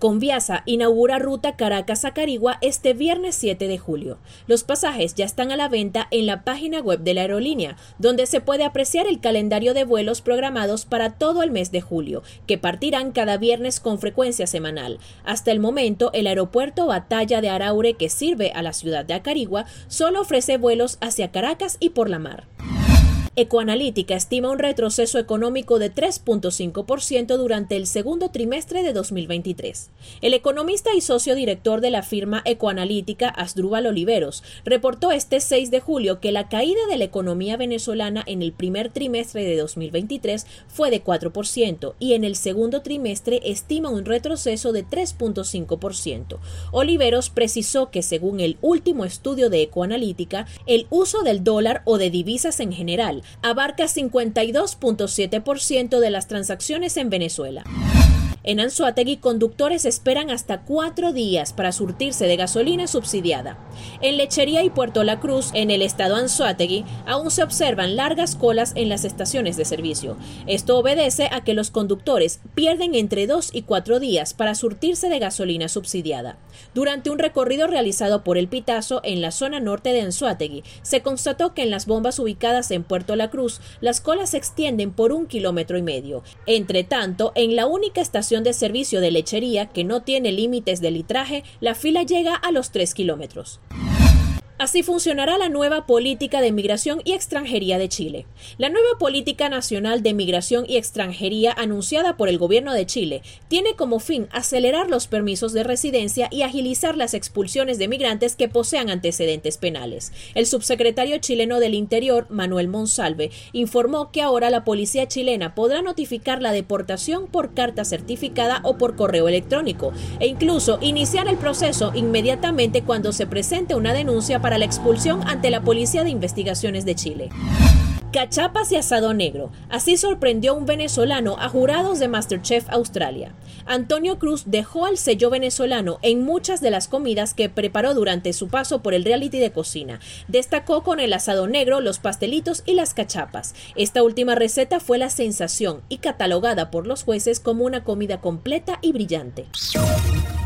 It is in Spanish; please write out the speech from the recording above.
Conviasa inaugura ruta Caracas a Carigua este viernes 7 de julio. Los pasajes ya están a la venta en la página web de la aerolínea, donde se puede apreciar el calendario de vuelos programados para todo el mes de julio, que partirán cada viernes con frecuencia semanal. Hasta el momento, el aeropuerto Batalla de Araure, que sirve a la ciudad de Acarigua, solo ofrece vuelos hacia Caracas y por la mar. Ecoanalítica estima un retroceso económico de 3.5% durante el segundo trimestre de 2023. El economista y socio director de la firma Ecoanalítica, Asdrúbal Oliveros, reportó este 6 de julio que la caída de la economía venezolana en el primer trimestre de 2023 fue de 4% y en el segundo trimestre estima un retroceso de 3.5%. Oliveros precisó que según el último estudio de Ecoanalítica, el uso del dólar o de divisas en general abarca 52.7% de las transacciones en Venezuela. En Anzuategui, conductores esperan hasta cuatro días para surtirse de gasolina subsidiada. En Lechería y Puerto La Cruz, en el estado Anzuategui, aún se observan largas colas en las estaciones de servicio. Esto obedece a que los conductores pierden entre dos y cuatro días para surtirse de gasolina subsidiada. Durante un recorrido realizado por el Pitazo en la zona norte de Anzuategui, se constató que en las bombas ubicadas en Puerto La Cruz, las colas se extienden por un kilómetro y medio. Entre tanto, en la única estación de servicio de lechería que no tiene límites de litraje, la fila llega a los 3 kilómetros. Así funcionará la nueva política de migración y extranjería de Chile. La nueva política nacional de migración y extranjería anunciada por el gobierno de Chile tiene como fin acelerar los permisos de residencia y agilizar las expulsiones de migrantes que posean antecedentes penales. El subsecretario chileno del Interior, Manuel Monsalve, informó que ahora la policía chilena podrá notificar la deportación por carta certificada o por correo electrónico e incluso iniciar el proceso inmediatamente cuando se presente una denuncia para para la expulsión ante la Policía de Investigaciones de Chile. Cachapas y asado negro. Así sorprendió un venezolano a jurados de Masterchef Australia. Antonio Cruz dejó al sello venezolano en muchas de las comidas que preparó durante su paso por el reality de cocina. Destacó con el asado negro, los pastelitos y las cachapas. Esta última receta fue la sensación y catalogada por los jueces como una comida completa y brillante.